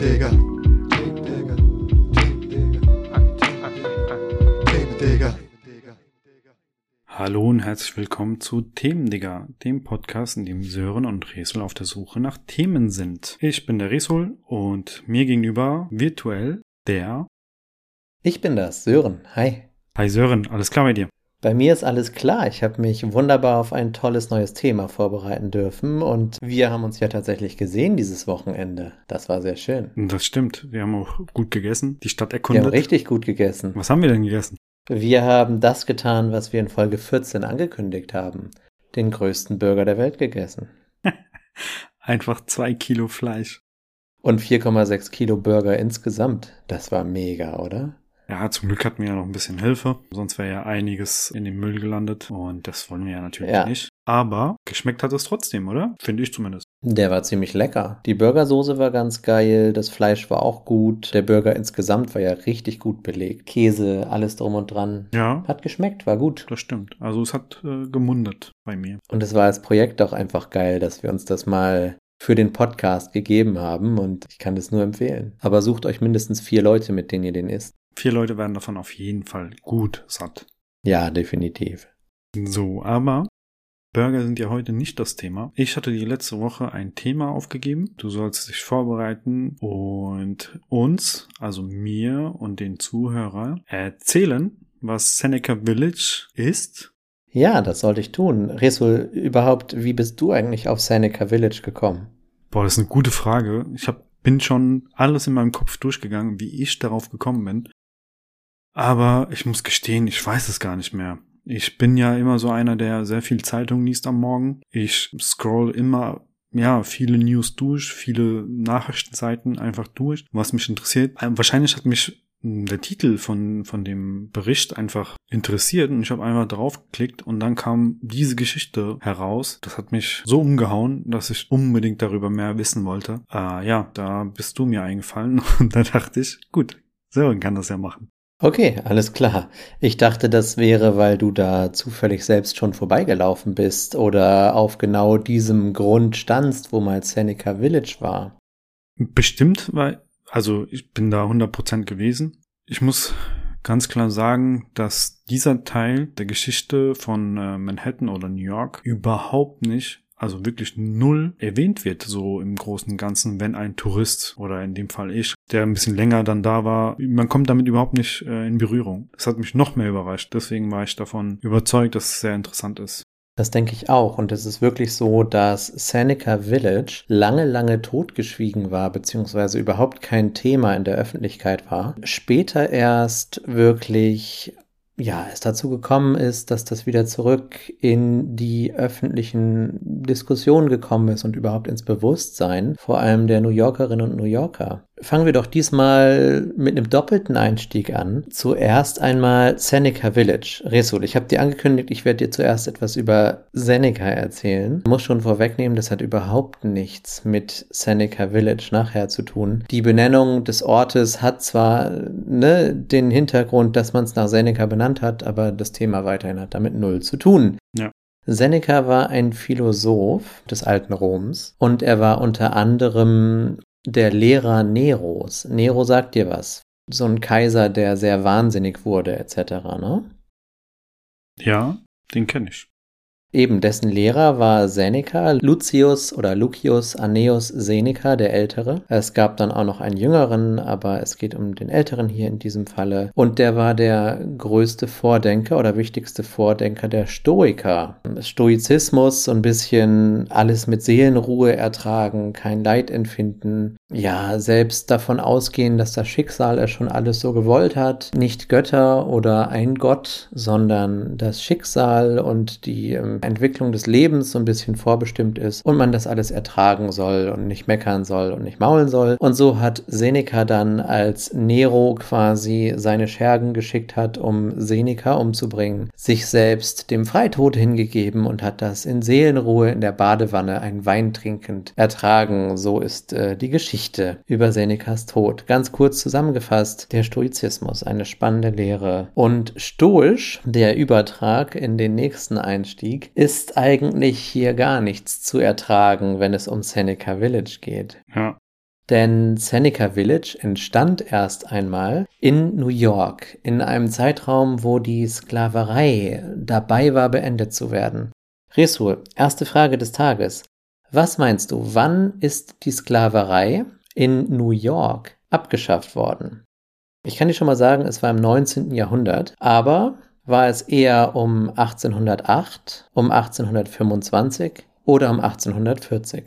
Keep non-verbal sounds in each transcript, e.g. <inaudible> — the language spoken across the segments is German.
Themendigger. Hallo und herzlich willkommen zu Themendigger, dem Podcast, in dem Sören und Resol auf der Suche nach Themen sind. Ich bin der Resol und mir gegenüber virtuell der. Ich bin das, Sören. Hi. Hi Sören, alles klar bei dir? Bei mir ist alles klar. Ich habe mich wunderbar auf ein tolles neues Thema vorbereiten dürfen und wir haben uns ja tatsächlich gesehen dieses Wochenende. Das war sehr schön. Das stimmt, wir haben auch gut gegessen, die Stadt Wir erkundet. haben richtig gut gegessen. Was haben wir denn gegessen? Wir haben das getan, was wir in Folge 14 angekündigt haben. Den größten Burger der Welt gegessen. <laughs> Einfach zwei Kilo Fleisch. Und 4,6 Kilo Burger insgesamt. Das war mega, oder? Ja, zum Glück hatten wir ja noch ein bisschen Hilfe, sonst wäre ja einiges in den Müll gelandet und das wollen wir ja natürlich Ja. nicht. Aber geschmeckt hat es trotzdem, oder? Finde ich zumindest. Der war ziemlich lecker. Die Burgersoße war ganz geil, das Fleisch war auch gut. Der Burger insgesamt war ja richtig gut belegt. Käse, alles drum und dran. Ja, Hat geschmeckt, war gut. das stimmt. Also es hat äh, gemundet bei mir. Und es war als Projekt auch einfach geil, dass wir uns das mal für den Podcast gegeben haben und ich kann das nur empfehlen. Aber sucht euch mindestens vier Leute, mit denen ihr den isst. Vier Leute werden davon auf jeden Fall gut satt. Ja, definitiv. So, aber Burger sind ja heute nicht das Thema. Ich hatte die letzte Woche ein Thema aufgegeben. Du sollst dich vorbereiten und uns, also mir und den Zuhörer, erzählen, was Seneca Village ist. Ja, das sollte ich tun. Resul, überhaupt, wie bist du eigentlich auf Seneca Village gekommen? Boah, das ist eine gute Frage. Ich hab, bin schon alles in meinem Kopf durchgegangen, wie ich darauf gekommen bin. Aber ich muss gestehen, ich weiß es gar nicht mehr. Ich bin ja immer so einer, der sehr viel Zeitung liest am Morgen. Ich scroll immer, ja, viele News durch, viele Nachrichtenseiten einfach durch, was mich interessiert. Wahrscheinlich hat mich mh, der Titel von, von dem Bericht einfach interessiert und ich habe einfach draufgeklickt und dann kam diese Geschichte heraus. Das hat mich so umgehauen, dass ich unbedingt darüber mehr wissen wollte. Äh, ja, da bist du mir eingefallen <laughs> und da dachte ich, gut, Sören kann das ja machen. Okay, alles klar. Ich dachte, das wäre, weil du da zufällig selbst schon vorbeigelaufen bist oder auf genau diesem Grund standst, wo mal Seneca Village war. Bestimmt, weil, also ich bin da 100% gewesen. Ich muss ganz klar sagen, dass dieser Teil der Geschichte von äh, Manhattan oder New York überhaupt nicht, also wirklich null erwähnt wird, so im Großen und Ganzen, wenn ein Tourist oder in dem Fall ich, der ein bisschen länger dann da war, man kommt damit überhaupt nicht äh, in Berührung. Das hat mich noch mehr überrascht. Deswegen war ich davon überzeugt, dass es sehr interessant ist. Das denke ich auch. Und es ist wirklich so, dass Seneca Village lange, lange totgeschwiegen war, beziehungsweise überhaupt kein Thema in der Öffentlichkeit war. Später erst wirklich, ja, es dazu gekommen ist, dass das wieder zurück in die öffentlichen Diskussionen gekommen ist und überhaupt ins Bewusstsein, vor allem der New Yorkerinnen und New Yorker. Fangen wir doch diesmal mit einem doppelten Einstieg an. Zuerst einmal Seneca Village. Resul, ich habe dir angekündigt, ich werde dir zuerst etwas über Seneca erzählen. Ich muss schon vorwegnehmen, das hat überhaupt nichts mit Seneca Village nachher zu tun. Die Benennung des Ortes hat zwar ne, den Hintergrund, dass man es nach Seneca benannt hat, aber das Thema weiterhin hat damit null zu tun. Ja. Seneca war ein Philosoph des alten Roms und er war unter anderem der Lehrer Neros. Nero sagt dir was. So ein Kaiser, der sehr wahnsinnig wurde, etc. Ne? Ja, den kenne ich. Eben dessen Lehrer war Seneca, Lucius oder Lucius Annaeus Seneca, der Ältere. Es gab dann auch noch einen jüngeren, aber es geht um den Älteren hier in diesem Falle. Und der war der größte Vordenker oder wichtigste Vordenker der Stoiker. Stoizismus, so ein bisschen alles mit Seelenruhe ertragen, kein Leid empfinden. Ja, selbst davon ausgehen, dass das Schicksal es schon alles so gewollt hat. Nicht Götter oder ein Gott, sondern das Schicksal und die ähm, Entwicklung des Lebens so ein bisschen vorbestimmt ist und man das alles ertragen soll und nicht meckern soll und nicht maulen soll. Und so hat Seneca dann, als Nero quasi seine Schergen geschickt hat, um Seneca umzubringen, sich selbst dem Freitod hingegeben und hat das in Seelenruhe in der Badewanne ein Wein trinkend ertragen. So ist äh, die Geschichte über Senecas Tod. Ganz kurz zusammengefasst, der Stoizismus, eine spannende Lehre. Und stoisch, der Übertrag in den nächsten Einstieg, ist eigentlich hier gar nichts zu ertragen, wenn es um Seneca Village geht. Ja. Denn Seneca Village entstand erst einmal in New York, in einem Zeitraum, wo die Sklaverei dabei war, beendet zu werden. Resul, erste Frage des Tages. Was meinst du, wann ist die Sklaverei in New York abgeschafft worden? Ich kann dir schon mal sagen, es war im 19. Jahrhundert, aber war es eher um 1808, um 1825 oder um 1840?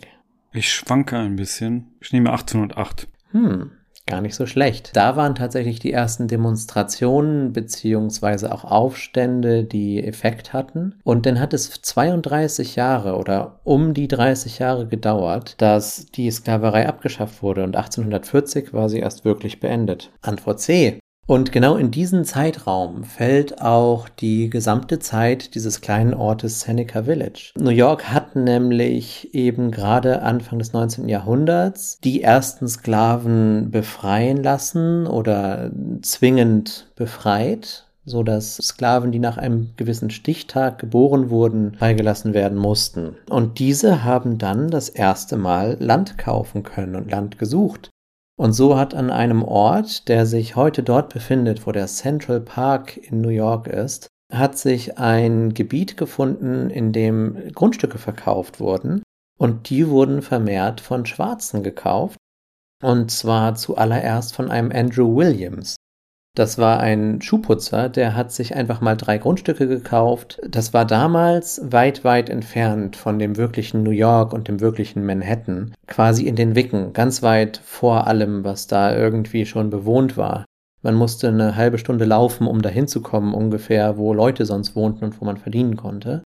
Ich schwanke ein bisschen. Ich nehme 1808. Hm, gar nicht so schlecht. Da waren tatsächlich die ersten Demonstrationen beziehungsweise auch Aufstände, die Effekt hatten. Und dann hat es 32 Jahre oder um die 30 Jahre gedauert, dass die Sklaverei abgeschafft wurde und 1840 war sie erst wirklich beendet. Antwort C. Und genau in diesen Zeitraum fällt auch die gesamte Zeit dieses kleinen Ortes Seneca Village. New York hat nämlich eben gerade Anfang des 19. Jahrhunderts die ersten Sklaven befreien lassen oder zwingend befreit so dass Sklaven, die nach einem gewissen Stichtag geboren wurden, freigelassen werden mussten. Und diese haben dann das erste Mal Land kaufen können und Land gesucht. Und so hat an einem Ort, der sich heute dort befindet, wo der Central Park in New York ist, hat sich ein Gebiet gefunden, in dem Grundstücke verkauft wurden. Und die wurden vermehrt von Schwarzen gekauft. Und zwar zuallererst von einem Andrew Williams. Das war ein Schuhputzer, der hat sich einfach mal drei Grundstücke gekauft. Das war damals weit, weit entfernt von dem wirklichen New York und dem wirklichen Manhattan. Quasi in den Wicken, ganz weit vor allem, was da irgendwie schon bewohnt war. Man musste eine halbe Stunde laufen, um dahin zu kommen, ungefähr, wo Leute sonst wohnten und wo man verdienen konnte.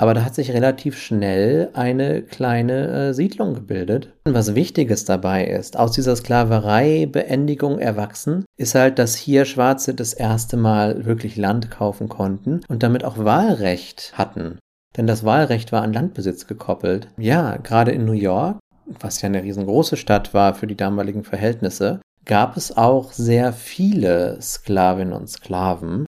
Aber da hat sich relativ schnell eine kleine äh, Siedlung gebildet. Und was Wichtiges dabei ist, aus dieser Sklaverei-Beendigung erwachsen, ist halt, dass hier Schwarze das erste Mal wirklich Land kaufen konnten und damit auch Wahlrecht hatten. Denn das Wahlrecht war an Landbesitz gekoppelt. Ja, gerade in New York, was ja eine riesengroße Stadt war für die damaligen Verhältnisse, gab es auch sehr viele Sklavinnen und Sklaven,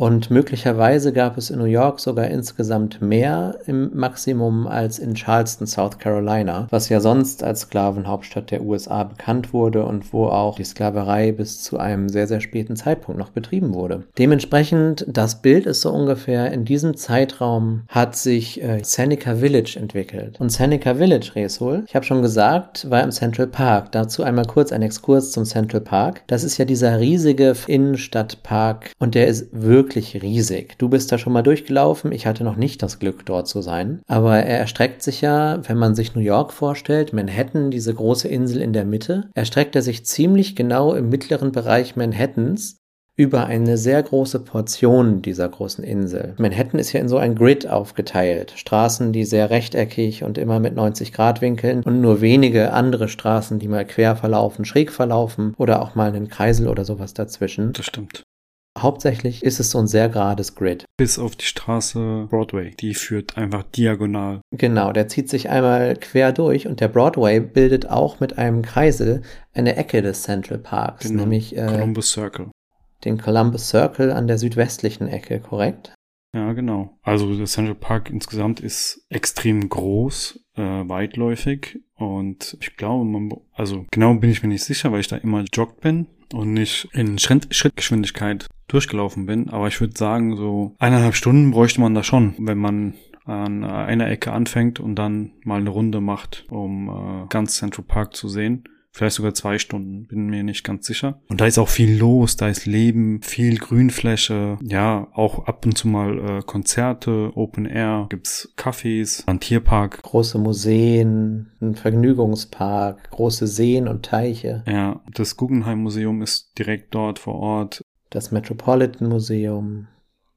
und möglicherweise gab es in New York sogar insgesamt mehr im Maximum als in Charleston, South Carolina, was ja sonst als Sklavenhauptstadt der USA bekannt wurde und wo auch die Sklaverei bis zu einem sehr, sehr späten Zeitpunkt noch betrieben wurde. Dementsprechend, das Bild ist so ungefähr, in diesem Zeitraum hat sich äh, Seneca Village entwickelt. Und Seneca Village, Resul, ich habe schon gesagt, war im Central Park. Dazu einmal kurz ein Exkurs zum Central Park. Das ist ja dieser riesige Innenstadtpark und der ist wirklich wirklich riesig. Du bist da schon mal durchgelaufen. Ich hatte noch nicht das Glück, dort zu sein. Aber er erstreckt sich ja, wenn man sich New York vorstellt, Manhattan, diese große Insel in der Mitte, erstreckt er sich ziemlich genau im mittleren Bereich Manhattans über eine sehr große Portion dieser großen Insel. Manhattan ist ja in so ein Grid aufgeteilt. Straßen, die sehr rechteckig und immer mit 90 Grad Winkeln und nur wenige andere Straßen, die mal quer verlaufen, schräg verlaufen oder auch mal einen Kreisel oder sowas dazwischen. Das stimmt. Hauptsächlich ist es so ein sehr gerades Grid. Bis auf die Straße Broadway. Die führt einfach diagonal. Genau, der zieht sich einmal quer durch und der Broadway bildet auch mit einem Kreisel eine Ecke des Central Parks, Genau. nämlich äh, Columbus Circle. den Columbus Circle an der südwestlichen Ecke, korrekt? Ja, genau. Also der Central Park insgesamt ist extrem groß, äh, weitläufig und ich glaube, man, also genau bin ich mir nicht sicher, weil ich da immer joggt bin und nicht in Schritt, Schrittgeschwindigkeit durchgelaufen bin. Aber ich würde sagen, so eineinhalb Stunden bräuchte man da schon, wenn man an einer Ecke anfängt und dann mal eine Runde macht, um äh, ganz Central Park zu sehen. Vielleicht sogar zwei Stunden, bin mir nicht ganz sicher. Und da ist auch viel los, da ist Leben, viel Grünfläche, ja, auch ab und zu mal äh, Konzerte, Open Air, gibt's Cafés, ein Tierpark. Große Museen, ein Vergnügungspark, große Seen und Teiche, Ja, das Guggenheim Museum ist direkt dort vor Ort. Das Metropolitan Museum.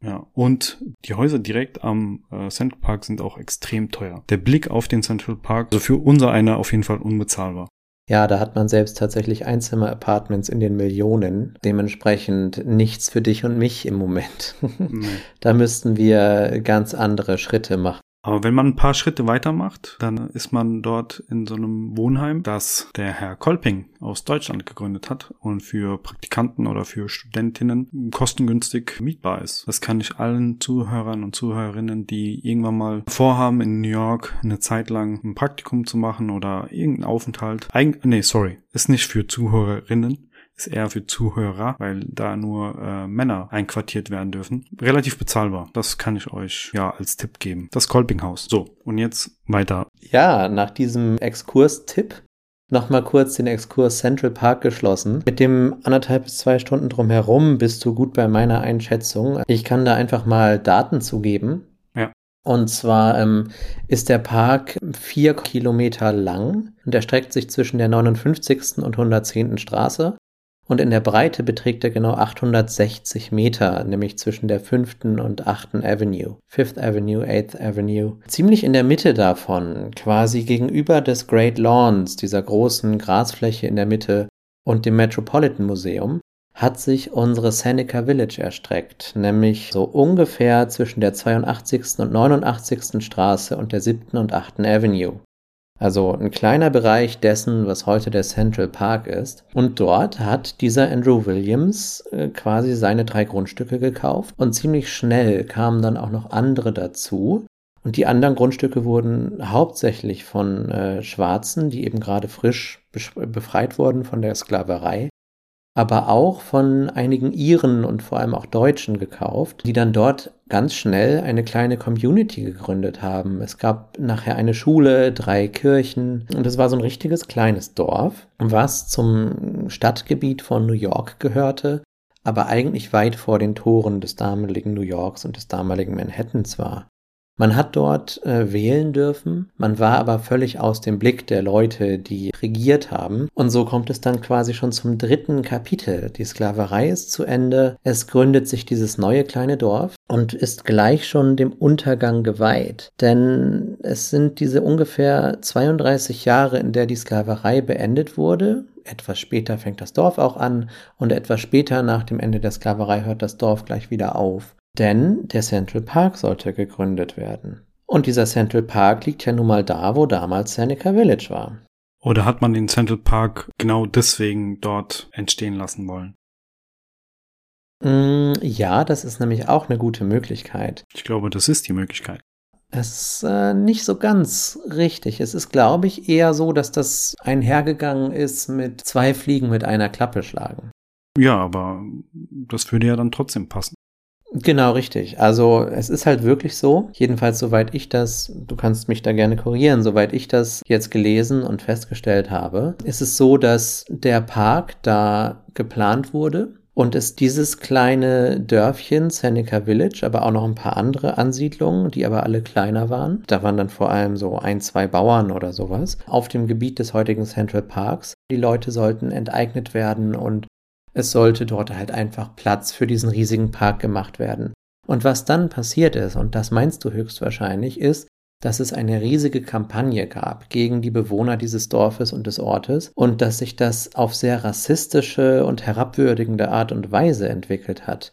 Ja, und die Häuser direkt am äh, Central Park sind auch extrem teuer. Der Blick auf den Central Park, also für unser einer auf jeden Fall unbezahlbar. Ja, da hat man selbst tatsächlich Einzimmer-Apartments in den Millionen. Dementsprechend nichts für dich und mich im Moment. <laughs> Nee. da müssten wir ganz andere Schritte machen. Aber wenn man ein paar Schritte weitermacht, dann ist man dort in so einem Wohnheim, das der Herr Kolping aus Deutschland gegründet hat und für Praktikanten oder für Studentinnen kostengünstig mietbar ist. Das kann ich allen Zuhörern und Zuhörerinnen, die irgendwann mal vorhaben, in New York eine Zeit lang ein Praktikum zu machen oder irgendeinen Aufenthalt. Eig nee, sorry, ist nicht für Zuhörerinnen ist eher für Zuhörer, weil da nur äh, Männer einquartiert werden dürfen. Relativ bezahlbar. Das kann ich euch ja als Tipp geben. Das Kolpinghaus. So, und jetzt weiter. Ja, nach diesem Exkurs-Tipp nochmal kurz den Exkurs Central Park geschlossen. Mit dem anderthalb bis zwei Stunden drumherum bist du gut bei meiner Einschätzung. Ich kann da einfach mal Daten zugeben. Ja. Und zwar ähm, ist der Park vier Kilometer lang und erstreckt sich zwischen der 59. und 110. Straße und in der Breite beträgt er genau 860 Meter, nämlich zwischen der 5. und 8. Avenue. 5th Avenue, 8th Avenue. Ziemlich in der Mitte davon, quasi gegenüber des Great Lawns, dieser großen Grasfläche in der Mitte und dem Metropolitan Museum, hat sich unsere Seneca Village erstreckt, nämlich so ungefähr zwischen der 82. und 89. Straße und der 7. und 8. Avenue. Also ein kleiner Bereich dessen, was heute der Central Park ist. Und dort hat dieser Andrew Williams äh, quasi seine drei Grundstücke gekauft und ziemlich schnell kamen dann auch noch andere dazu. Und die anderen Grundstücke wurden hauptsächlich von äh, Schwarzen, die eben gerade frisch befreit wurden von der Sklaverei, aber auch von einigen Iren und vor allem auch Deutschen gekauft, die dann dort ganz schnell eine kleine Community gegründet haben. Es gab nachher eine Schule, drei Kirchen und es war so ein richtiges kleines Dorf, was zum Stadtgebiet von New York gehörte, aber eigentlich weit vor den Toren des damaligen New Yorks und des damaligen Manhattans war. Man hat dort äh, wählen dürfen, man war aber völlig aus dem Blick der Leute, die regiert haben. Und so kommt es dann quasi schon zum dritten Kapitel. Die Sklaverei ist zu Ende, es gründet sich dieses neue kleine Dorf und ist gleich schon dem Untergang geweiht. Denn es sind diese ungefähr 32 Jahre, in der die Sklaverei beendet wurde, etwas später fängt das Dorf auch an und etwas später nach dem Ende der Sklaverei hört das Dorf gleich wieder auf. Denn der Central Park sollte gegründet werden. Und dieser Central Park liegt ja nun mal da, wo damals Seneca Village war. Oder hat man den Central Park genau deswegen dort entstehen lassen wollen? Mm, ja, das ist nämlich auch eine gute Möglichkeit. Ich glaube, das ist die Möglichkeit. Es ist äh, nicht so ganz richtig. Es ist, glaube ich, eher so, dass das einhergegangen ist mit zwei Fliegen mit einer Klappe schlagen. Ja, aber das würde ja dann trotzdem passen. Genau, richtig. Also es ist halt wirklich so, jedenfalls soweit ich das, du kannst mich da gerne korrigieren, soweit ich das jetzt gelesen und festgestellt habe, ist es so, dass der Park da geplant wurde und es dieses kleine Dörfchen, Seneca Village, aber auch noch ein paar andere Ansiedlungen, die aber alle kleiner waren. Da waren dann vor allem so ein, zwei Bauern oder sowas auf dem Gebiet des heutigen Central Parks. Die Leute sollten enteignet werden und es sollte dort halt einfach Platz für diesen riesigen Park gemacht werden. Und was dann passiert ist, und das meinst du höchstwahrscheinlich, ist, dass es eine riesige Kampagne gab gegen die Bewohner dieses Dorfes und des Ortes und dass sich das auf sehr rassistische und herabwürdigende Art und Weise entwickelt hat.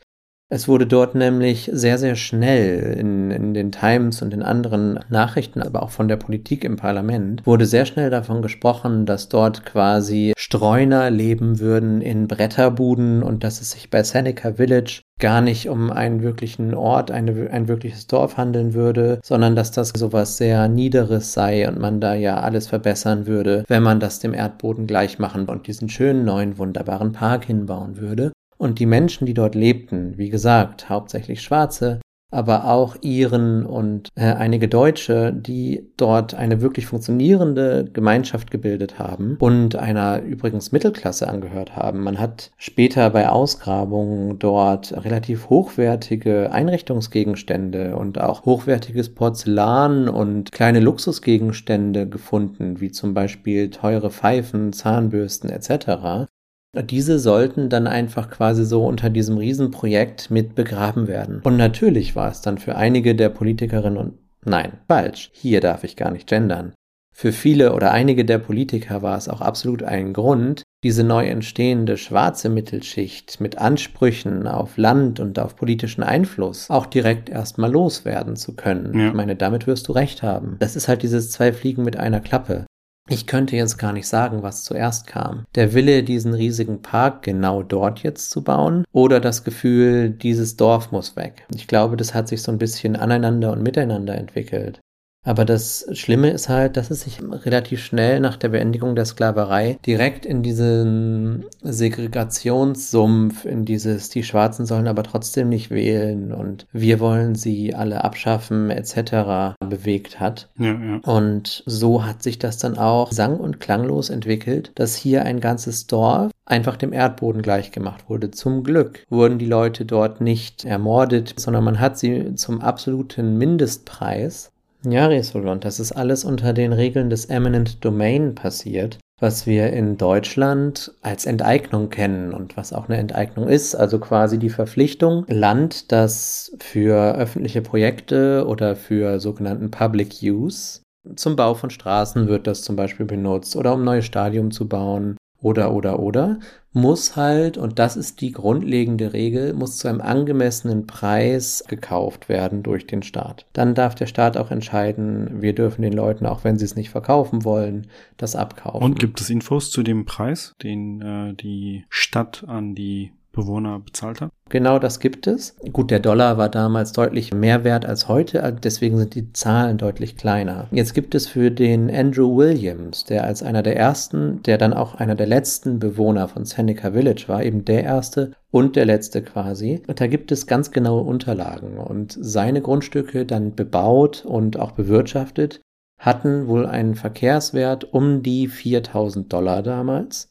Es wurde dort nämlich sehr, sehr schnell in, in den Times und in anderen Nachrichten, aber auch von der Politik im Parlament, wurde sehr schnell davon gesprochen, dass dort quasi Streuner leben würden in Bretterbuden und dass es sich bei Seneca Village gar nicht um einen wirklichen Ort, eine, ein wirkliches Dorf handeln würde, sondern dass das sowas sehr Niederes sei und man da ja alles verbessern würde, wenn man das dem Erdboden gleich machen und diesen schönen neuen wunderbaren Park hinbauen würde. Und die Menschen, die dort lebten, wie gesagt, hauptsächlich Schwarze, aber auch Iren und äh, einige Deutsche, die dort eine wirklich funktionierende Gemeinschaft gebildet haben und einer übrigens Mittelklasse angehört haben. Man hat später bei Ausgrabungen dort relativ hochwertige Einrichtungsgegenstände und auch hochwertiges Porzellan und kleine Luxusgegenstände gefunden, wie zum Beispiel teure Pfeifen, Zahnbürsten etc. Diese sollten dann einfach quasi so unter diesem Riesenprojekt mit begraben werden. Und natürlich war es dann für einige der Politikerinnen und Nein, falsch. Hier darf ich gar nicht gendern. Für viele oder einige der Politiker war es auch absolut ein Grund, diese neu entstehende schwarze Mittelschicht mit Ansprüchen auf Land und auf politischen Einfluss auch direkt erstmal loswerden zu können. Ja. Ich meine, damit wirst du recht haben. Das ist halt dieses zwei Fliegen mit einer Klappe. Ich könnte jetzt gar nicht sagen, was zuerst kam. Der Wille, diesen riesigen Park genau dort jetzt zu bauen oder das Gefühl, dieses Dorf muss weg. Ich glaube, das hat sich so ein bisschen aneinander und miteinander entwickelt. Aber das Schlimme ist halt, dass es sich relativ schnell nach der Beendigung der Sklaverei direkt in diesen Segregationssumpf, in dieses, die Schwarzen sollen aber trotzdem nicht wählen und wir wollen sie alle abschaffen etc. bewegt hat. Ja, ja. Und so hat sich das dann auch sang- und klanglos entwickelt, dass hier ein ganzes Dorf einfach dem Erdboden gleichgemacht wurde. Zum Glück wurden die Leute dort nicht ermordet, sondern man hat sie zum absoluten Mindestpreis ja, Resolon, das ist alles unter den Regeln des Eminent Domain passiert, was wir in Deutschland als Enteignung kennen und was auch eine Enteignung ist, also quasi die Verpflichtung, Land, das für öffentliche Projekte oder für sogenannten Public Use zum Bau von Straßen wird das zum Beispiel benutzt oder um neue Stadium zu bauen oder, oder, oder, muss halt, und das ist die grundlegende Regel, muss zu einem angemessenen Preis gekauft werden durch den Staat. Dann darf der Staat auch entscheiden, wir dürfen den Leuten, auch wenn sie es nicht verkaufen wollen, das abkaufen. Und gibt es Infos zu dem Preis, den äh, die Stadt an die Bewohner bezahlt hat? Genau das gibt es. Gut, der Dollar war damals deutlich mehr wert als heute, deswegen sind die Zahlen deutlich kleiner. Jetzt gibt es für den Andrew Williams, der als einer der ersten, der dann auch einer der letzten Bewohner von Seneca Village war, eben der erste und der letzte quasi. Und da gibt es ganz genaue Unterlagen und seine Grundstücke dann bebaut und auch bewirtschaftet hatten wohl einen Verkehrswert um die 4000 Dollar damals.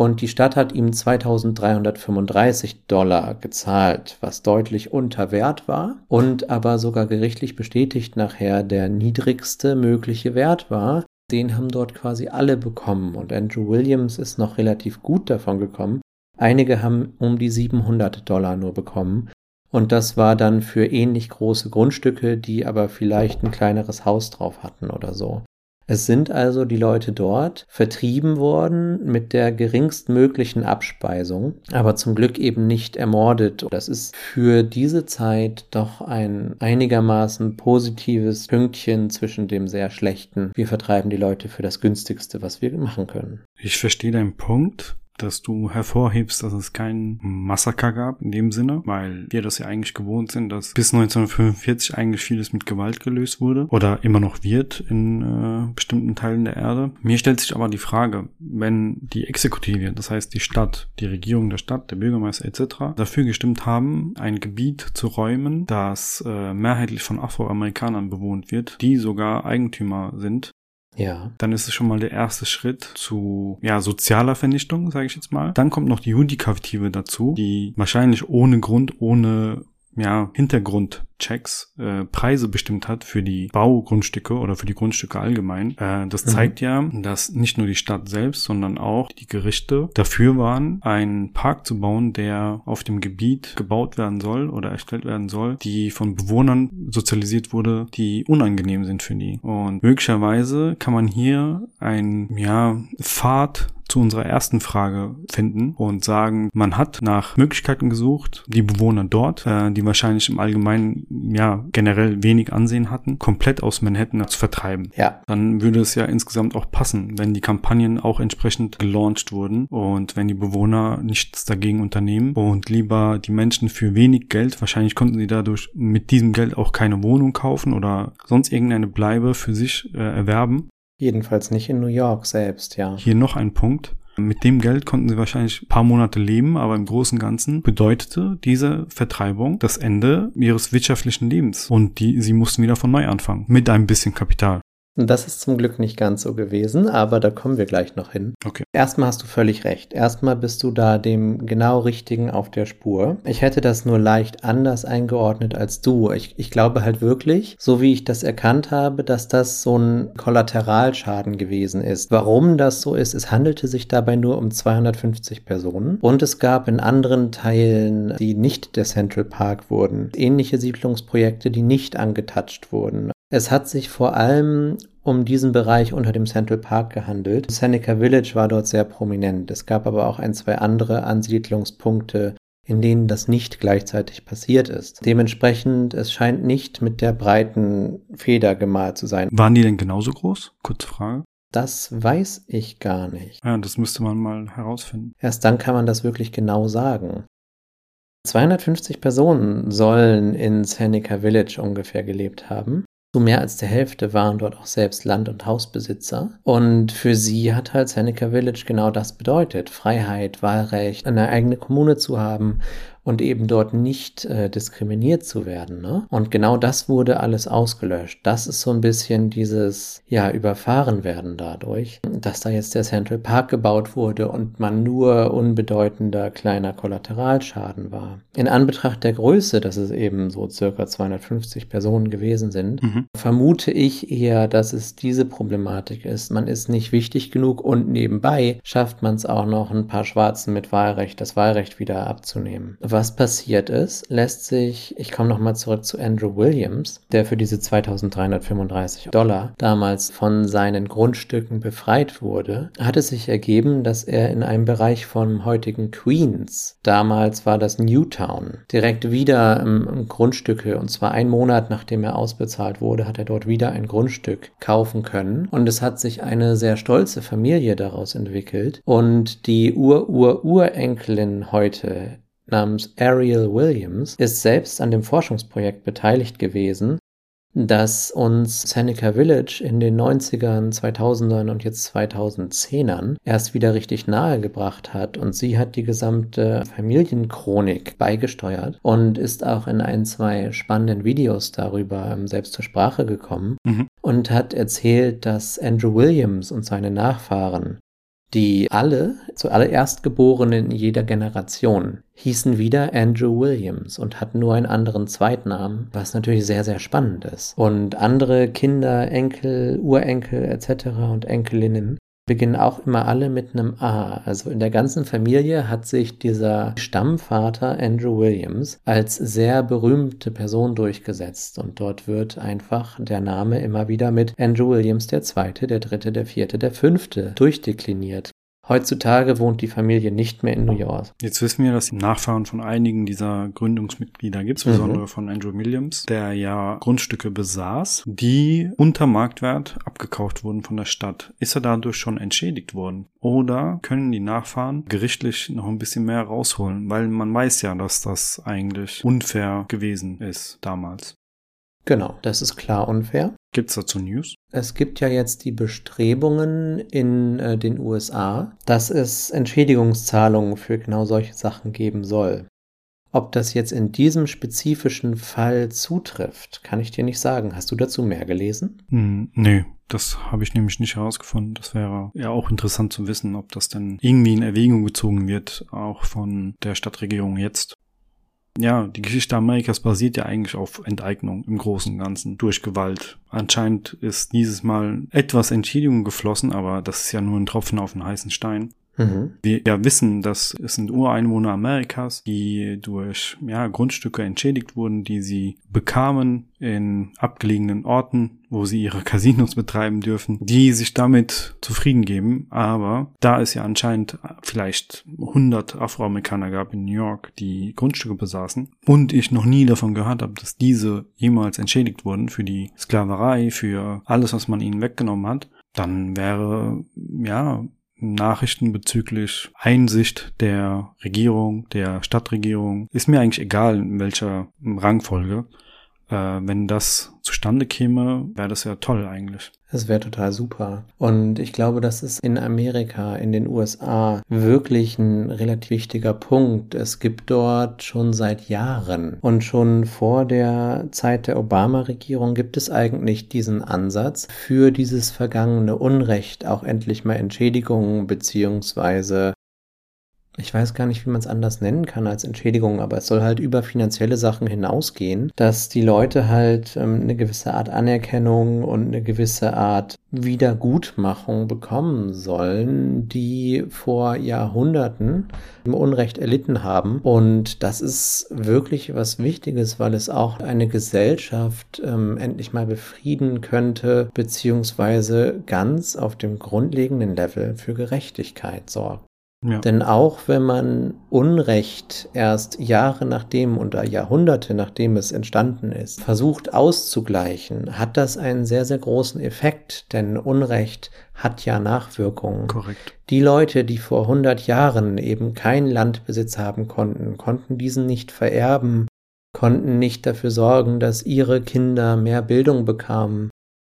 Und die Stadt hat ihm 2335 Dollar gezahlt, was deutlich unter Wert war und aber sogar gerichtlich bestätigt nachher der niedrigste mögliche Wert war. Den haben dort quasi alle bekommen und Andrew Williams ist noch relativ gut davon gekommen. Einige haben um die 700 Dollar nur bekommen. Und das war dann für ähnlich große Grundstücke, die aber vielleicht ein kleineres Haus drauf hatten oder so. Es sind also die Leute dort vertrieben worden mit der geringstmöglichen Abspeisung, aber zum Glück eben nicht ermordet. Das ist für diese Zeit doch ein einigermaßen positives Pünktchen zwischen dem sehr schlechten. Wir vertreiben die Leute für das günstigste, was wir machen können. Ich verstehe deinen Punkt dass du hervorhebst, dass es keinen Massaker gab in dem Sinne, weil wir das ja eigentlich gewohnt sind, dass bis 1945 eigentlich vieles mit Gewalt gelöst wurde oder immer noch wird in äh, bestimmten Teilen der Erde. Mir stellt sich aber die Frage, wenn die Exekutive, das heißt die Stadt, die Regierung der Stadt, der Bürgermeister etc. dafür gestimmt haben, ein Gebiet zu räumen, das äh, mehrheitlich von Afroamerikanern bewohnt wird, die sogar Eigentümer sind ja. Dann ist es schon mal der erste Schritt zu ja, sozialer Vernichtung, sage ich jetzt mal. Dann kommt noch die Judikative dazu, die wahrscheinlich ohne Grund, ohne ja, Hintergrundchecks äh, Preise bestimmt hat für die Baugrundstücke oder für die Grundstücke allgemein. Äh, das Mhm. zeigt ja, dass nicht nur die Stadt selbst, sondern auch die Gerichte dafür waren, einen Park zu bauen, der auf dem Gebiet gebaut werden soll oder erstellt werden soll, die von Bewohnern sozialisiert wurde, die unangenehm sind für die. Und möglicherweise kann man hier ein ja, Pfad zu unserer ersten Frage finden und sagen, man hat nach Möglichkeiten gesucht, die Bewohner dort, äh, die wahrscheinlich im Allgemeinen ja generell wenig Ansehen hatten, komplett aus Manhattan zu vertreiben. Ja. Dann würde es ja insgesamt auch passen, wenn die Kampagnen auch entsprechend gelauncht wurden und wenn die Bewohner nichts dagegen unternehmen und lieber die Menschen für wenig Geld, wahrscheinlich konnten sie dadurch mit diesem Geld auch keine Wohnung kaufen oder sonst irgendeine Bleibe für sich äh, erwerben, Jedenfalls nicht in New York selbst, ja. hier noch ein Punkt. Mit dem Geld konnten sie wahrscheinlich ein paar Monate leben, aber im Großen und Ganzen bedeutete diese Vertreibung das Ende ihres wirtschaftlichen Lebens. Und die, sie mussten wieder von neu anfangen. Mit ein bisschen Kapital. Das ist zum Glück nicht ganz so gewesen, aber da kommen wir gleich noch hin. Okay. Erstmal hast du völlig recht. Erstmal bist du da dem genau richtigen auf der Spur. Ich hätte das nur leicht anders eingeordnet als du. Ich, ich glaube halt wirklich, so wie ich das erkannt habe, dass das so ein Kollateralschaden gewesen ist. Warum das so ist, es handelte sich dabei nur um 250 Personen und es gab in anderen Teilen, die nicht der Central Park wurden, ähnliche Siedlungsprojekte, die nicht angetatscht wurden. Es hat sich vor allem um diesen Bereich unter dem Central Park gehandelt. Seneca Village war dort sehr prominent. Es gab aber auch ein, zwei andere Ansiedlungspunkte, in denen das nicht gleichzeitig passiert ist. Dementsprechend, es scheint nicht mit der breiten Feder gemalt zu sein. Waren die denn genauso groß? Kurze Frage. Das weiß ich gar nicht. Ja, das müsste man mal herausfinden. Erst dann kann man das wirklich genau sagen. 250 Personen sollen in Seneca Village ungefähr gelebt haben. So mehr als der Hälfte waren dort auch selbst Land- und Hausbesitzer. Und für sie hat halt Seneca Village genau das bedeutet. Freiheit, Wahlrecht, eine eigene Kommune zu haben und eben dort nicht äh, diskriminiert zu werden. Ne? Und genau das wurde alles ausgelöscht. Das ist so ein bisschen dieses, ja, überfahren werden dadurch, dass da jetzt der Central Park gebaut wurde und man nur unbedeutender kleiner Kollateralschaden war. In Anbetracht der Größe, dass es eben so circa 250 Personen gewesen sind, mhm. vermute ich eher, dass es diese Problematik ist. Man ist nicht wichtig genug und nebenbei schafft man es auch noch, ein paar Schwarzen mit Wahlrecht das Wahlrecht wieder abzunehmen was passiert ist, lässt sich, ich komme nochmal zurück zu Andrew Williams, der für diese 2335 Dollar damals von seinen Grundstücken befreit wurde, hat es sich ergeben, dass er in einem Bereich vom heutigen Queens, damals war das Newtown, direkt wieder ähm, Grundstücke und zwar einen Monat nachdem er ausbezahlt wurde, hat er dort wieder ein Grundstück kaufen können. Und es hat sich eine sehr stolze Familie daraus entwickelt. Und die Ur-Ur-Urenkelin heute namens Ariel Williams ist selbst an dem Forschungsprojekt beteiligt gewesen, das uns Seneca Village in den 90ern, 2000ern und jetzt 2010ern erst wieder richtig nahe gebracht hat. Und sie hat die gesamte Familienchronik beigesteuert und ist auch in ein, zwei spannenden Videos darüber selbst zur Sprache gekommen mhm. und hat erzählt, dass Andrew Williams und seine Nachfahren die alle, zuallererst Geborenen jeder Generation, hießen wieder Andrew Williams und hatten nur einen anderen Zweitnamen, was natürlich sehr, sehr spannend ist. Und andere Kinder, Enkel, Urenkel etc. und Enkelinnen beginnen auch immer alle mit einem A. Also in der ganzen Familie hat sich dieser Stammvater Andrew Williams als sehr berühmte Person durchgesetzt und dort wird einfach der Name immer wieder mit Andrew Williams der Zweite, der Dritte, der Vierte, der Fünfte durchdekliniert. Heutzutage wohnt die Familie nicht mehr in New York. Jetzt wissen wir, dass es Nachfahren von einigen dieser Gründungsmitglieder gibt, mhm. besonders von Andrew Williams, der ja Grundstücke besaß, die unter Marktwert abgekauft wurden von der Stadt. Ist er dadurch schon entschädigt worden? Oder können die Nachfahren gerichtlich noch ein bisschen mehr rausholen? Weil man weiß ja, dass das eigentlich unfair gewesen ist damals. Genau, das ist klar unfair. Gibt es dazu News? Es gibt ja jetzt die Bestrebungen in äh, den USA, dass es Entschädigungszahlungen für genau solche Sachen geben soll. Ob das jetzt in diesem spezifischen Fall zutrifft, kann ich dir nicht sagen. Hast du dazu mehr gelesen? Hm, nee, das habe ich nämlich nicht herausgefunden. Das wäre ja auch interessant zu wissen, ob das denn irgendwie in Erwägung gezogen wird, auch von der Stadtregierung jetzt ja, die Geschichte Amerikas basiert ja eigentlich auf Enteignung im Großen und Ganzen durch Gewalt. Anscheinend ist dieses Mal etwas Entschädigung geflossen, aber das ist ja nur ein Tropfen auf den heißen Stein. Mhm. Wir ja wissen, dass es sind Ureinwohner Amerikas, die durch ja, Grundstücke entschädigt wurden, die sie bekamen in abgelegenen Orten, wo sie ihre Casinos betreiben dürfen, die sich damit zufrieden geben. Aber da es ja anscheinend vielleicht 100 Afroamerikaner gab in New York, die Grundstücke besaßen und ich noch nie davon gehört habe, dass diese jemals entschädigt wurden für die Sklaverei, für alles, was man ihnen weggenommen hat, dann wäre ja Nachrichten bezüglich Einsicht der Regierung, der Stadtregierung. Ist mir eigentlich egal, in welcher Rangfolge. Äh, wenn das zustande käme, wäre das ja toll eigentlich. Das wäre total super. Und ich glaube, das ist in Amerika, in den USA wirklich ein relativ wichtiger Punkt. Es gibt dort schon seit Jahren und schon vor der Zeit der Obama-Regierung gibt es eigentlich diesen Ansatz, für dieses vergangene Unrecht auch endlich mal Entschädigungen beziehungsweise ich weiß gar nicht, wie man es anders nennen kann als Entschädigung, aber es soll halt über finanzielle Sachen hinausgehen, dass die Leute halt ähm, eine gewisse Art Anerkennung und eine gewisse Art Wiedergutmachung bekommen sollen, die vor Jahrhunderten im Unrecht erlitten haben. Und das ist wirklich was Wichtiges, weil es auch eine Gesellschaft ähm, endlich mal befrieden könnte, beziehungsweise ganz auf dem grundlegenden Level für Gerechtigkeit sorgt. Ja. Denn auch wenn man Unrecht erst Jahre nachdem oder Jahrhunderte nachdem es entstanden ist, versucht auszugleichen, hat das einen sehr, sehr großen Effekt, denn Unrecht hat ja Nachwirkungen. Korrekt. Die Leute, die vor 100 Jahren eben keinen Landbesitz haben konnten, konnten diesen nicht vererben, konnten nicht dafür sorgen, dass ihre Kinder mehr Bildung bekamen,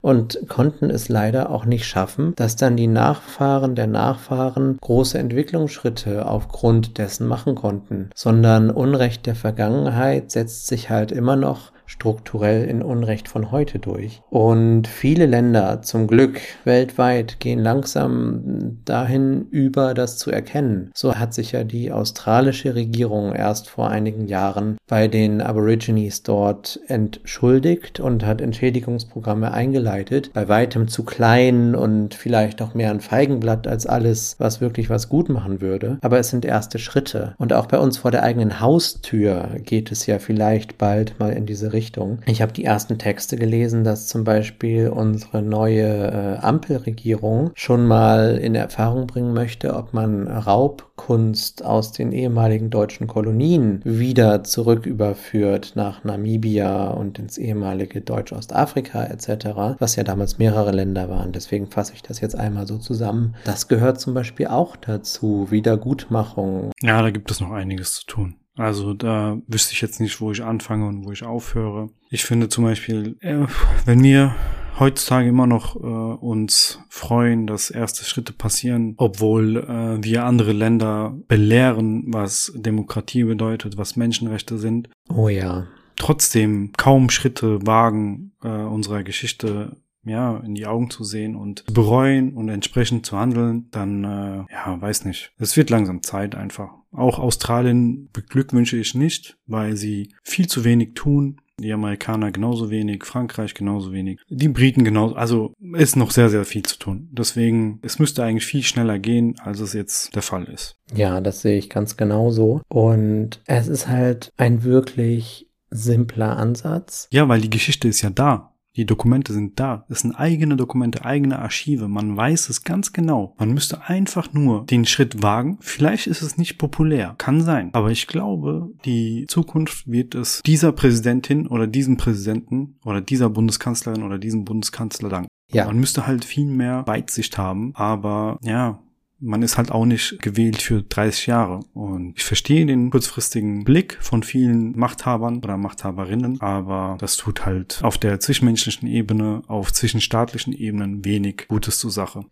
und konnten es leider auch nicht schaffen, dass dann die Nachfahren der Nachfahren große Entwicklungsschritte aufgrund dessen machen konnten, sondern Unrecht der Vergangenheit setzt sich halt immer noch strukturell in Unrecht von heute durch. Und viele Länder zum Glück weltweit gehen langsam dahin über, das zu erkennen. So hat sich ja die australische Regierung erst vor einigen Jahren bei den Aborigines dort entschuldigt und hat Entschädigungsprogramme eingeleitet. Bei weitem zu klein und vielleicht auch mehr ein Feigenblatt als alles, was wirklich was gut machen würde. Aber es sind erste Schritte. Und auch bei uns vor der eigenen Haustür geht es ja vielleicht bald mal in diese Richtung. Ich habe die ersten Texte gelesen, dass zum Beispiel unsere neue äh, Ampelregierung schon mal in Erfahrung bringen möchte, ob man Raubkunst aus den ehemaligen deutschen Kolonien wieder zurück überführt nach Namibia und ins ehemalige Deutsch-Ostafrika etc., was ja damals mehrere Länder waren. Deswegen fasse ich das jetzt einmal so zusammen. Das gehört zum Beispiel auch dazu, Wiedergutmachung. Ja, da gibt es noch einiges zu tun. Also da wüsste ich jetzt nicht, wo ich anfange und wo ich aufhöre. Ich finde zum Beispiel, äh, wenn wir heutzutage immer noch äh, uns freuen, dass erste Schritte passieren, obwohl äh, wir andere Länder belehren, was Demokratie bedeutet, was Menschenrechte sind. Oh ja. Trotzdem kaum Schritte wagen äh, unserer Geschichte ja, in die Augen zu sehen und bereuen und entsprechend zu handeln, dann, äh, ja, weiß nicht. Es wird langsam Zeit einfach. Auch Australien beglückwünsche ich nicht, weil sie viel zu wenig tun. Die Amerikaner genauso wenig, Frankreich genauso wenig, die Briten genauso. Also ist noch sehr, sehr viel zu tun. Deswegen, es müsste eigentlich viel schneller gehen, als es jetzt der Fall ist. Ja, das sehe ich ganz genauso. Und es ist halt ein wirklich simpler Ansatz. Ja, weil die Geschichte ist ja da. Die Dokumente sind da. Es sind eigene Dokumente, eigene Archive. Man weiß es ganz genau. Man müsste einfach nur den Schritt wagen. Vielleicht ist es nicht populär. Kann sein. Aber ich glaube, die Zukunft wird es dieser Präsidentin oder diesem Präsidenten oder dieser Bundeskanzlerin oder diesem Bundeskanzler danken. Ja. Man müsste halt viel mehr Weitsicht haben. Aber ja, man ist halt auch nicht gewählt für 30 Jahre. Und ich verstehe den kurzfristigen Blick von vielen Machthabern oder Machthaberinnen, aber das tut halt auf der zwischenmenschlichen Ebene, auf zwischenstaatlichen Ebenen wenig Gutes zur Sache.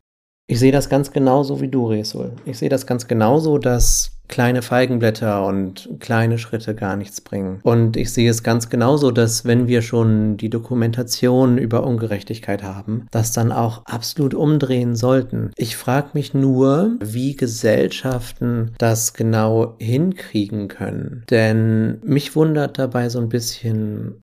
Ich sehe das ganz genauso wie du, Resul. Ich sehe das ganz genauso, dass kleine Feigenblätter und kleine Schritte gar nichts bringen. Und ich sehe es ganz genauso, dass wenn wir schon die Dokumentation über Ungerechtigkeit haben, das dann auch absolut umdrehen sollten. Ich frage mich nur, wie Gesellschaften das genau hinkriegen können. Denn mich wundert dabei so ein bisschen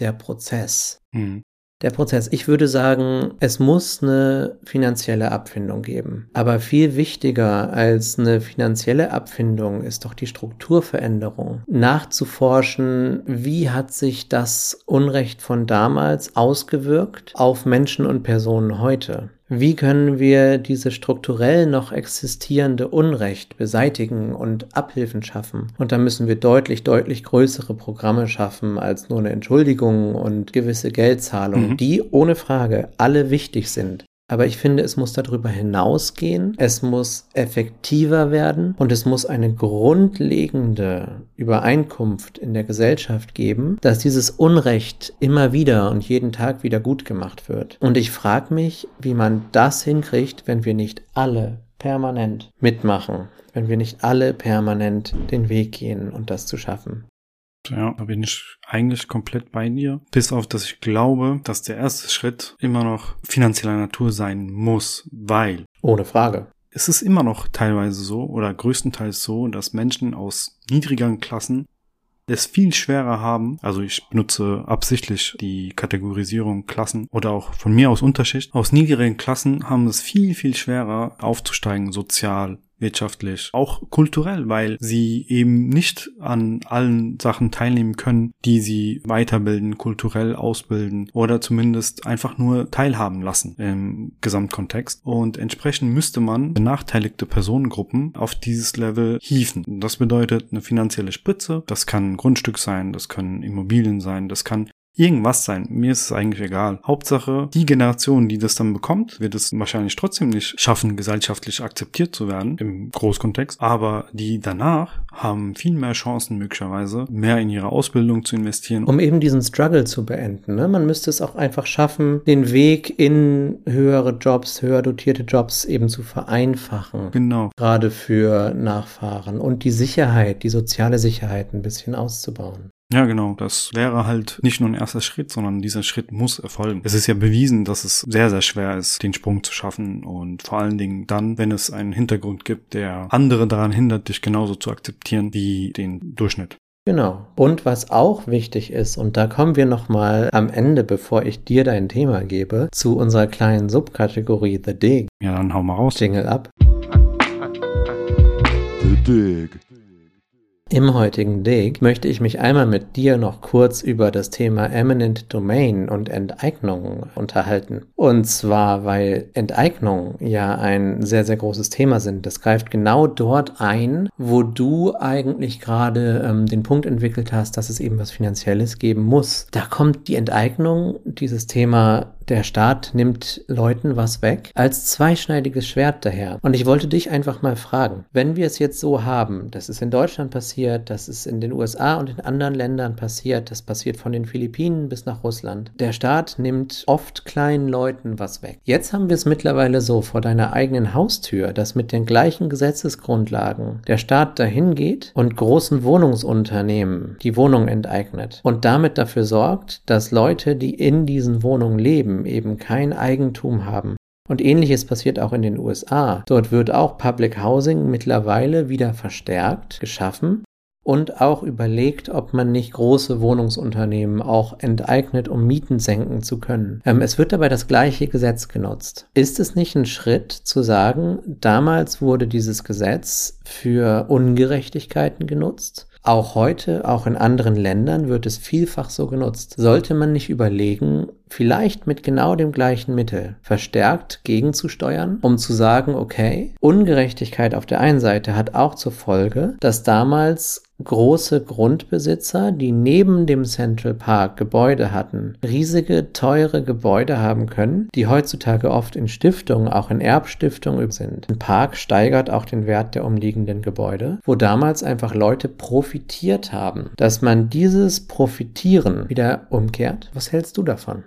der Prozess. Mhm der Prozess. Ich würde sagen, es muss eine finanzielle Abfindung geben. Aber viel wichtiger als eine finanzielle Abfindung ist doch die Strukturveränderung. Nachzuforschen, wie hat sich das Unrecht von damals ausgewirkt auf Menschen und Personen heute? Wie können wir diese strukturell noch existierende Unrecht beseitigen und Abhilfen schaffen? Und da müssen wir deutlich, deutlich größere Programme schaffen als nur eine Entschuldigung und gewisse Geldzahlungen, mhm. die ohne Frage alle wichtig sind. Aber ich finde, es muss darüber hinausgehen, es muss effektiver werden und es muss eine grundlegende Übereinkunft in der Gesellschaft geben, dass dieses Unrecht immer wieder und jeden Tag wieder gut gemacht wird. Und ich frage mich, wie man das hinkriegt, wenn wir nicht alle permanent mitmachen, wenn wir nicht alle permanent den Weg gehen und das zu schaffen. Ja, da bin ich eigentlich komplett bei dir. Bis auf, dass ich glaube, dass der erste Schritt immer noch finanzieller Natur sein muss, weil. Ohne Frage. es ist immer noch teilweise so oder größtenteils so, dass Menschen aus niedrigeren Klassen es viel schwerer haben, also ich benutze absichtlich die Kategorisierung Klassen oder auch von mir aus Unterschicht, aus niedrigen Klassen haben es viel, viel schwerer aufzusteigen sozial, wirtschaftlich, auch kulturell, weil sie eben nicht an allen Sachen teilnehmen können, die sie weiterbilden, kulturell ausbilden oder zumindest einfach nur teilhaben lassen im Gesamtkontext. Und entsprechend müsste man benachteiligte Personengruppen auf dieses Level hieven. Das bedeutet eine finanzielle Spritze, das kann ein Grundstück sein, das können Immobilien sein, das kann irgendwas sein. Mir ist es eigentlich egal. Hauptsache, die Generation, die das dann bekommt, wird es wahrscheinlich trotzdem nicht schaffen, gesellschaftlich akzeptiert zu werden im Großkontext. Aber die danach haben viel mehr Chancen möglicherweise, mehr in ihre Ausbildung zu investieren. Um eben diesen Struggle zu beenden. Ne? Man müsste es auch einfach schaffen, den Weg in höhere Jobs, höher dotierte Jobs eben zu vereinfachen. Genau. Gerade für Nachfahren und die Sicherheit, die soziale Sicherheit ein bisschen auszubauen. Ja, genau. Das wäre halt nicht nur ein erster Schritt, sondern dieser Schritt muss erfolgen. Es ist ja bewiesen, dass es sehr, sehr schwer ist, den Sprung zu schaffen und vor allen Dingen dann, wenn es einen Hintergrund gibt, der andere daran hindert, dich genauso zu akzeptieren wie den Durchschnitt. Genau. Und was auch wichtig ist, und da kommen wir nochmal am Ende, bevor ich dir dein Thema gebe, zu unserer kleinen Subkategorie The Dig. Ja, dann hau mal raus. Jingle ab. The Dig. Im heutigen Dig möchte ich mich einmal mit dir noch kurz über das Thema Eminent Domain und Enteignung unterhalten. Und zwar, weil Enteignung ja ein sehr, sehr großes Thema sind. Das greift genau dort ein, wo du eigentlich gerade ähm, den Punkt entwickelt hast, dass es eben was Finanzielles geben muss. Da kommt die Enteignung, dieses Thema der Staat nimmt Leuten was weg, als zweischneidiges Schwert daher. Und ich wollte dich einfach mal fragen, wenn wir es jetzt so haben, dass es in Deutschland passiert, dass es in den USA und in anderen Ländern passiert, das passiert von den Philippinen bis nach Russland. Der Staat nimmt oft kleinen Leuten was weg. Jetzt haben wir es mittlerweile so vor deiner eigenen Haustür, dass mit den gleichen Gesetzesgrundlagen der Staat dahin geht und großen Wohnungsunternehmen die Wohnung enteignet und damit dafür sorgt, dass Leute, die in diesen Wohnungen leben, eben kein Eigentum haben. Und ähnliches passiert auch in den USA. Dort wird auch Public Housing mittlerweile wieder verstärkt geschaffen und auch überlegt, ob man nicht große Wohnungsunternehmen auch enteignet, um Mieten senken zu können. Ähm, es wird dabei das gleiche Gesetz genutzt. Ist es nicht ein Schritt zu sagen, damals wurde dieses Gesetz für Ungerechtigkeiten genutzt? Auch heute, auch in anderen Ländern wird es vielfach so genutzt. Sollte man nicht überlegen, vielleicht mit genau dem gleichen Mittel verstärkt gegenzusteuern, um zu sagen, okay, Ungerechtigkeit auf der einen Seite hat auch zur Folge, dass damals große Grundbesitzer, die neben dem Central Park Gebäude hatten, riesige, teure Gebäude haben können, die heutzutage oft in Stiftungen, auch in Erbstiftungen sind. Ein Park steigert auch den Wert der umliegenden Gebäude, wo damals einfach Leute profitiert haben. Dass man dieses Profitieren wieder umkehrt, was hältst du davon?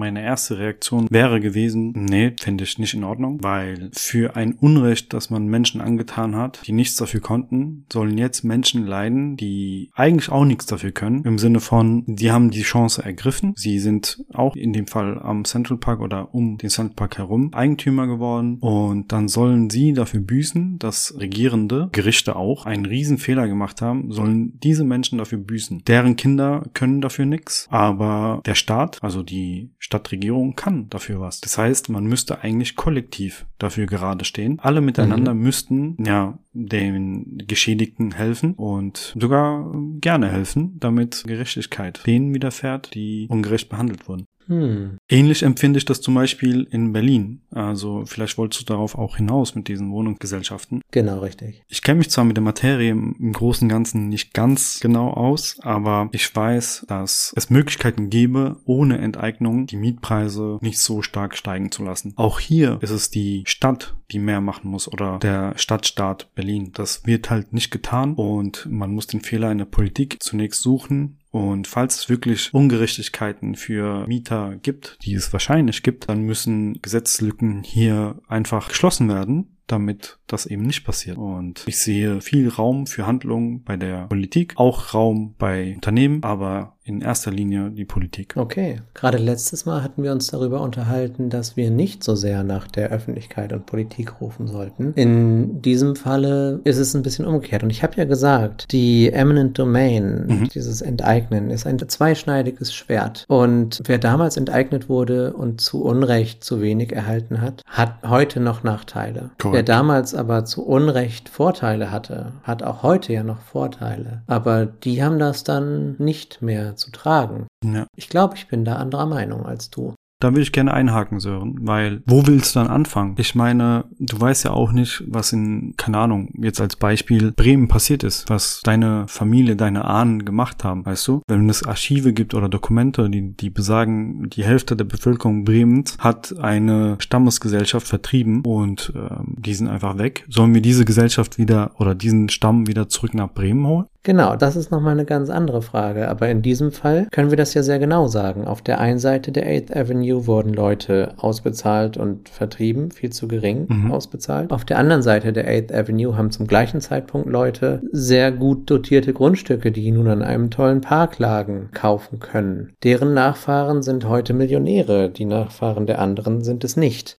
Meine erste Reaktion wäre gewesen, nee, finde ich nicht in Ordnung, weil für ein Unrecht, das man Menschen angetan hat, die nichts dafür konnten, sollen jetzt Menschen leiden, die eigentlich auch nichts dafür können. Im Sinne von, die haben die Chance ergriffen. Sie sind auch in dem Fall am Central Park oder um den Central Park herum Eigentümer geworden und dann sollen sie dafür büßen, dass regierende Gerichte auch einen riesen Fehler gemacht haben, sollen diese Menschen dafür büßen. Deren Kinder können dafür nichts, aber der Staat, also die Stadtregierung kann dafür was. Das heißt, man müsste eigentlich kollektiv dafür gerade stehen. Alle miteinander mhm. müssten ja den Geschädigten helfen und sogar gerne helfen, damit Gerechtigkeit denen widerfährt, die ungerecht behandelt wurden. Hm. Ähnlich empfinde ich das zum Beispiel in Berlin. Also vielleicht wolltest du darauf auch hinaus mit diesen Wohnungsgesellschaften. Genau, richtig. Ich kenne mich zwar mit der Materie im, im Großen und Ganzen nicht ganz genau aus, aber ich weiß, dass es Möglichkeiten gäbe, ohne Enteignung die Mietpreise nicht so stark steigen zu lassen. Auch hier ist es die Stadt, die mehr machen muss oder der Stadtstaat Berlin. Das wird halt nicht getan und man muss den Fehler in der Politik zunächst suchen und falls es wirklich Ungerechtigkeiten für Mieter gibt, die es wahrscheinlich gibt, dann müssen Gesetzeslücken hier einfach geschlossen werden, damit das eben nicht passiert. Und ich sehe viel Raum für Handlungen bei der Politik, auch Raum bei Unternehmen, aber in erster Linie die Politik. Okay. Gerade letztes Mal hatten wir uns darüber unterhalten, dass wir nicht so sehr nach der Öffentlichkeit und Politik rufen sollten. In diesem Falle ist es ein bisschen umgekehrt. Und ich habe ja gesagt, die Eminent Domain, Mhm. dieses Enteignen, ist ein zweischneidiges Schwert. Und wer damals enteignet wurde und zu Unrecht zu wenig erhalten hat, hat heute noch Nachteile. Korrekt. Wer damals aber zu Unrecht Vorteile hatte, hat auch heute ja noch Vorteile. Aber die haben das dann nicht mehr zu tragen. Ja. Ich glaube, ich bin da anderer Meinung als du. Da würde ich gerne einhaken, Sören, weil wo willst du dann anfangen? Ich meine, du weißt ja auch nicht, was in, keine Ahnung, jetzt als Beispiel Bremen passiert ist, was deine Familie, deine Ahnen gemacht haben, weißt du? Wenn es Archive gibt oder Dokumente, die, die besagen, die Hälfte der Bevölkerung Bremens hat eine Stammesgesellschaft vertrieben und ähm, die sind einfach weg. Sollen wir diese Gesellschaft wieder oder diesen Stamm wieder zurück nach Bremen holen? Genau, das ist nochmal eine ganz andere Frage. Aber in diesem Fall können wir das ja sehr genau sagen. Auf der einen Seite der 8th Avenue wurden Leute ausbezahlt und vertrieben, viel zu gering Mhm. ausbezahlt. Auf der anderen Seite der 8th Avenue haben zum gleichen Zeitpunkt Leute sehr gut dotierte Grundstücke, die nun an einem tollen Park lagen, kaufen können. Deren Nachfahren sind heute Millionäre, die Nachfahren der anderen sind es nicht.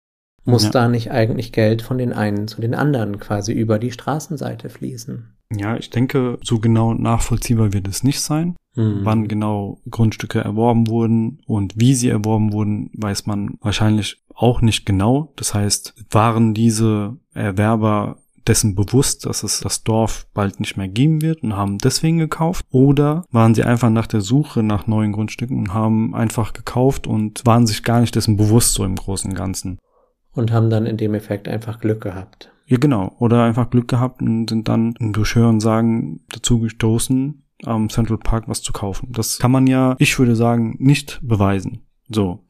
Muss Ja. da nicht eigentlich Geld von den einen zu den anderen quasi über die Straßenseite fließen? Ja, ich denke, so genau nachvollziehbar wird es nicht sein. Hm. Wann genau Grundstücke erworben wurden und wie sie erworben wurden, weiß man wahrscheinlich auch nicht genau. Das heißt, waren diese Erwerber dessen bewusst, dass es das Dorf bald nicht mehr geben wird und haben deswegen gekauft? Oder waren sie einfach nach der Suche nach neuen Grundstücken und haben einfach gekauft und waren sich gar nicht dessen bewusst so im Großen und Ganzen? Und haben dann in dem Effekt einfach Glück gehabt. Ja, genau. Oder einfach Glück gehabt und sind dann durch Hören sagen dazu gestoßen, am Central Park was zu kaufen. Das kann man ja, ich würde sagen, nicht beweisen. So.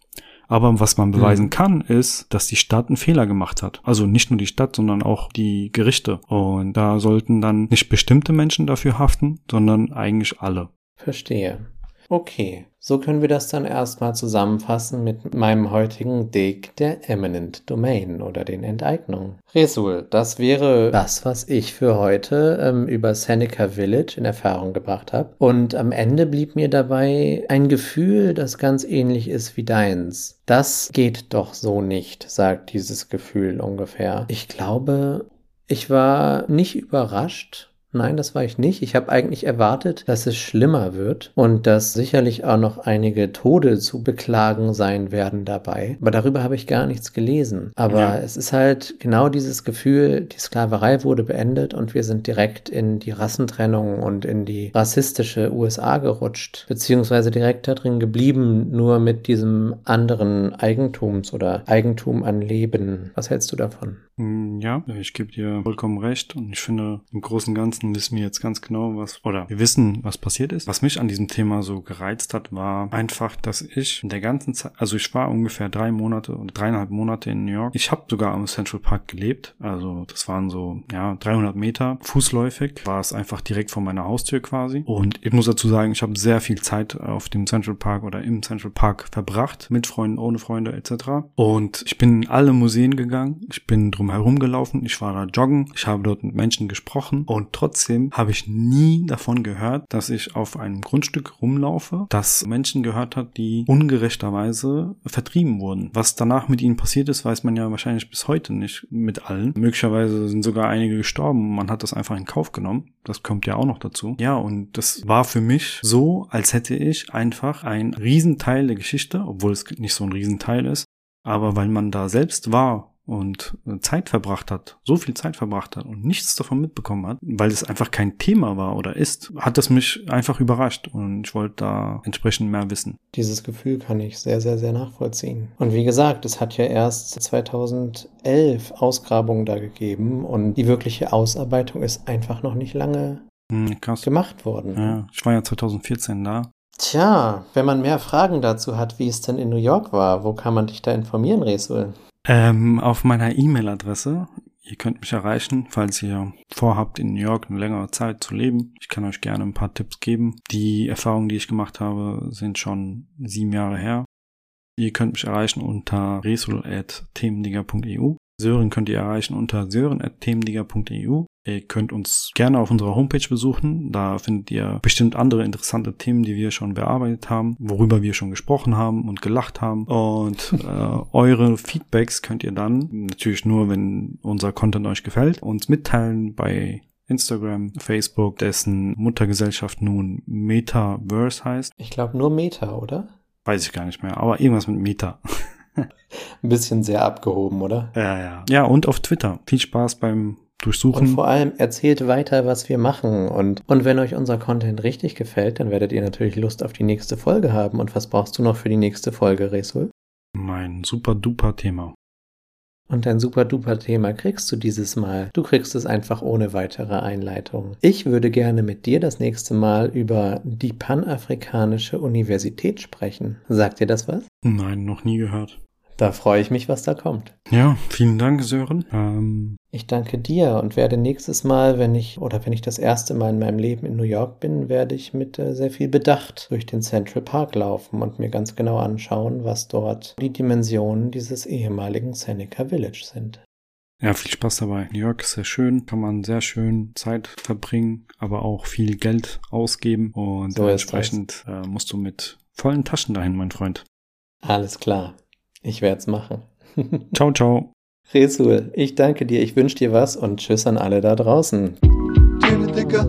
Aber was man beweisen Mhm. kann, ist, dass die Stadt einen Fehler gemacht hat. Also nicht nur die Stadt, sondern auch die Gerichte. Und da sollten dann nicht bestimmte Menschen dafür haften, sondern eigentlich alle. Verstehe. Okay, so können wir das dann erstmal zusammenfassen mit meinem heutigen Dig der Eminent Domain oder den Enteignungen. Resul, das wäre das, was ich für heute ähm, über Seneca Village in Erfahrung gebracht habe. Und am Ende blieb mir dabei ein Gefühl, das ganz ähnlich ist wie deins. Das geht doch so nicht, sagt dieses Gefühl ungefähr. Ich glaube, ich war nicht überrascht, Nein, das war ich nicht. Ich habe eigentlich erwartet, dass es schlimmer wird und dass sicherlich auch noch einige Tode zu beklagen sein werden dabei. Aber darüber habe ich gar nichts gelesen. Aber Ja. es ist halt genau dieses Gefühl, die Sklaverei wurde beendet und wir sind direkt in die Rassentrennung und in die rassistische USA gerutscht, beziehungsweise direkt da drin geblieben, nur mit diesem anderen Eigentums oder Eigentum an Leben. Was hältst du davon? Hm, Ja, ich gebe dir vollkommen recht und ich finde, im Großen und Ganzen wissen wir jetzt ganz genau, was, oder wir wissen, was passiert ist. Was mich an diesem Thema so gereizt hat, war einfach, dass ich in der ganzen Zeit, also ich war ungefähr drei Monate oder dreieinhalb Monate in New York. Ich habe sogar am Central Park gelebt, also das waren so, ja, 300 Meter fußläufig, war es einfach direkt vor meiner Haustür quasi. Und ich muss dazu sagen, ich habe sehr viel Zeit auf dem Central Park oder im Central Park verbracht, mit Freunden, ohne Freunde etc. Und ich bin in alle Museen gegangen, ich bin drum herumgelaufen, ich war da joggen, ich habe dort mit Menschen gesprochen und trotzdem habe ich nie davon gehört, dass ich auf einem Grundstück rumlaufe, das Menschen gehört hat, die ungerechterweise vertrieben wurden. Was danach mit ihnen passiert ist, weiß man ja wahrscheinlich bis heute nicht mit allen. Möglicherweise sind sogar einige gestorben, man hat das einfach in Kauf genommen. Das kommt ja auch noch dazu. Ja, und das war für mich so, als hätte ich einfach einen Riesenteil der Geschichte, obwohl es nicht so ein Riesenteil ist, aber weil man da selbst war und äh, Zeit verbracht hat, so viel Zeit verbracht hat und nichts davon mitbekommen hat, weil es einfach kein Thema war oder ist, hat das mich einfach überrascht und ich wollte da entsprechend mehr wissen. Dieses Gefühl kann ich sehr, sehr, sehr nachvollziehen. Und wie gesagt, es hat ja erst 2011 Ausgrabungen da gegeben und die wirkliche Ausarbeitung ist einfach noch nicht lange Hm, gemacht worden. Ja, ich war ja 2014 da. Tja, wenn man mehr Fragen dazu hat, wie es denn in New York war, wo kann man dich da informieren, Resul? Ähm, auf meiner E-Mail-Adresse. Ihr könnt mich erreichen, falls ihr vorhabt, in New York eine längere Zeit zu leben. Ich kann euch gerne ein paar Tipps geben. Die Erfahrungen, die ich gemacht habe, sind schon sieben Jahre her. Ihr könnt mich erreichen unter resul.themendinger.eu. Sören könnt ihr erreichen unter sören.themenliga.eu. Ihr könnt uns gerne auf unserer Homepage besuchen. Da findet ihr bestimmt andere interessante Themen, die wir schon bearbeitet haben, worüber wir schon gesprochen haben und gelacht haben. Und <laughs> äh, eure Feedbacks könnt ihr dann, natürlich nur, wenn unser Content euch gefällt, uns mitteilen bei Instagram, Facebook, dessen Muttergesellschaft nun Metaverse heißt. Ich glaube nur Meta, oder? Weiß ich gar nicht mehr, aber irgendwas mit Meta. <laughs> Ein bisschen sehr abgehoben, oder? Ja, ja. Ja, und auf Twitter. Viel Spaß beim Durchsuchen. Und vor allem erzählt weiter, was wir machen. Und, und wenn euch unser Content richtig gefällt, dann werdet ihr natürlich Lust auf die nächste Folge haben. Und was brauchst du noch für die nächste Folge, Resul? Mein super duper Thema. Und ein super duper Thema kriegst du dieses Mal. Du kriegst es einfach ohne weitere Einleitung. Ich würde gerne mit dir das nächste Mal über die Panafrikanische Universität sprechen. Sagt dir das was? Nein, noch nie gehört. Da freue ich mich, was da kommt. Ja, vielen Dank, Sören. Ähm, Ich danke dir und werde nächstes Mal, wenn ich oder wenn ich das erste Mal in meinem Leben in New York bin, werde ich mit äh, sehr viel Bedacht durch den Central Park laufen und mir ganz genau anschauen, was dort die Dimensionen dieses ehemaligen Seneca Village sind. ja, viel Spaß dabei. New York ist sehr schön, kann man sehr schön Zeit verbringen, aber auch viel Geld ausgeben und So ist dementsprechend äh, musst du mit vollen Taschen dahin, mein Freund. Alles klar. Ich werde es machen. <laughs> ciao, ciao. Resul, ich danke dir, ich wünsche dir was und tschüss an alle da draußen. Themendigger,